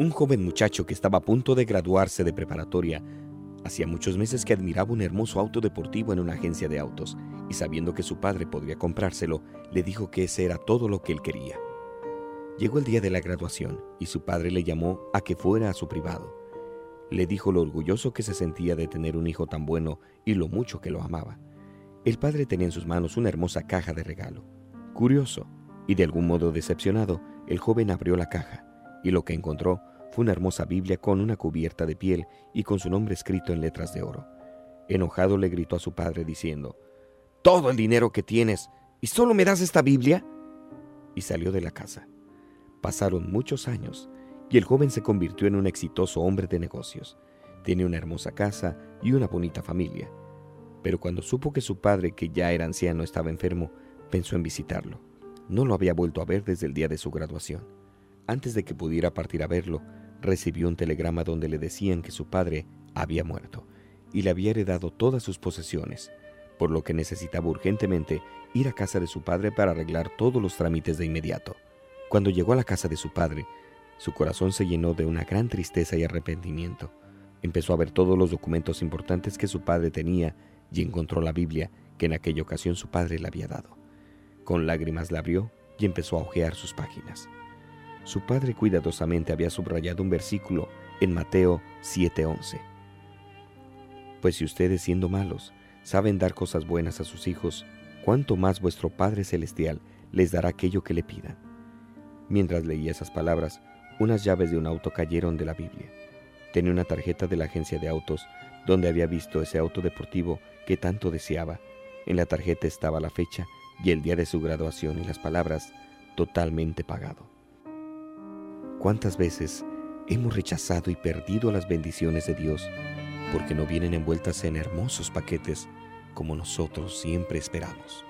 Un joven muchacho que estaba a punto de graduarse de preparatoria hacía muchos meses que admiraba un hermoso auto deportivo en una agencia de autos y sabiendo que su padre podría comprárselo, le dijo que ese era todo lo que él quería. Llegó el día de la graduación y su padre le llamó a que fuera a su privado. Le dijo lo orgulloso que se sentía de tener un hijo tan bueno y lo mucho que lo amaba. El padre tenía en sus manos una hermosa caja de regalo. Curioso y de algún modo decepcionado, el joven abrió la caja y lo que encontró fue una hermosa Biblia con una cubierta de piel y con su nombre escrito en letras de oro. Enojado le gritó a su padre diciendo, Todo el dinero que tienes, ¿y solo me das esta Biblia? Y salió de la casa. Pasaron muchos años y el joven se convirtió en un exitoso hombre de negocios. Tiene una hermosa casa y una bonita familia. Pero cuando supo que su padre, que ya era anciano, estaba enfermo, pensó en visitarlo. No lo había vuelto a ver desde el día de su graduación. Antes de que pudiera partir a verlo, recibió un telegrama donde le decían que su padre había muerto y le había heredado todas sus posesiones, por lo que necesitaba urgentemente ir a casa de su padre para arreglar todos los trámites de inmediato. Cuando llegó a la casa de su padre, su corazón se llenó de una gran tristeza y arrepentimiento. Empezó a ver todos los documentos importantes que su padre tenía y encontró la Biblia que en aquella ocasión su padre le había dado. Con lágrimas la abrió y empezó a hojear sus páginas. Su padre cuidadosamente había subrayado un versículo en Mateo 7:11. Pues si ustedes siendo malos saben dar cosas buenas a sus hijos, cuánto más vuestro Padre Celestial les dará aquello que le pidan. Mientras leía esas palabras, unas llaves de un auto cayeron de la Biblia. Tenía una tarjeta de la agencia de autos donde había visto ese auto deportivo que tanto deseaba. En la tarjeta estaba la fecha y el día de su graduación y las palabras totalmente pagado. ¿Cuántas veces hemos rechazado y perdido las bendiciones de Dios porque no vienen envueltas en hermosos paquetes como nosotros siempre esperamos?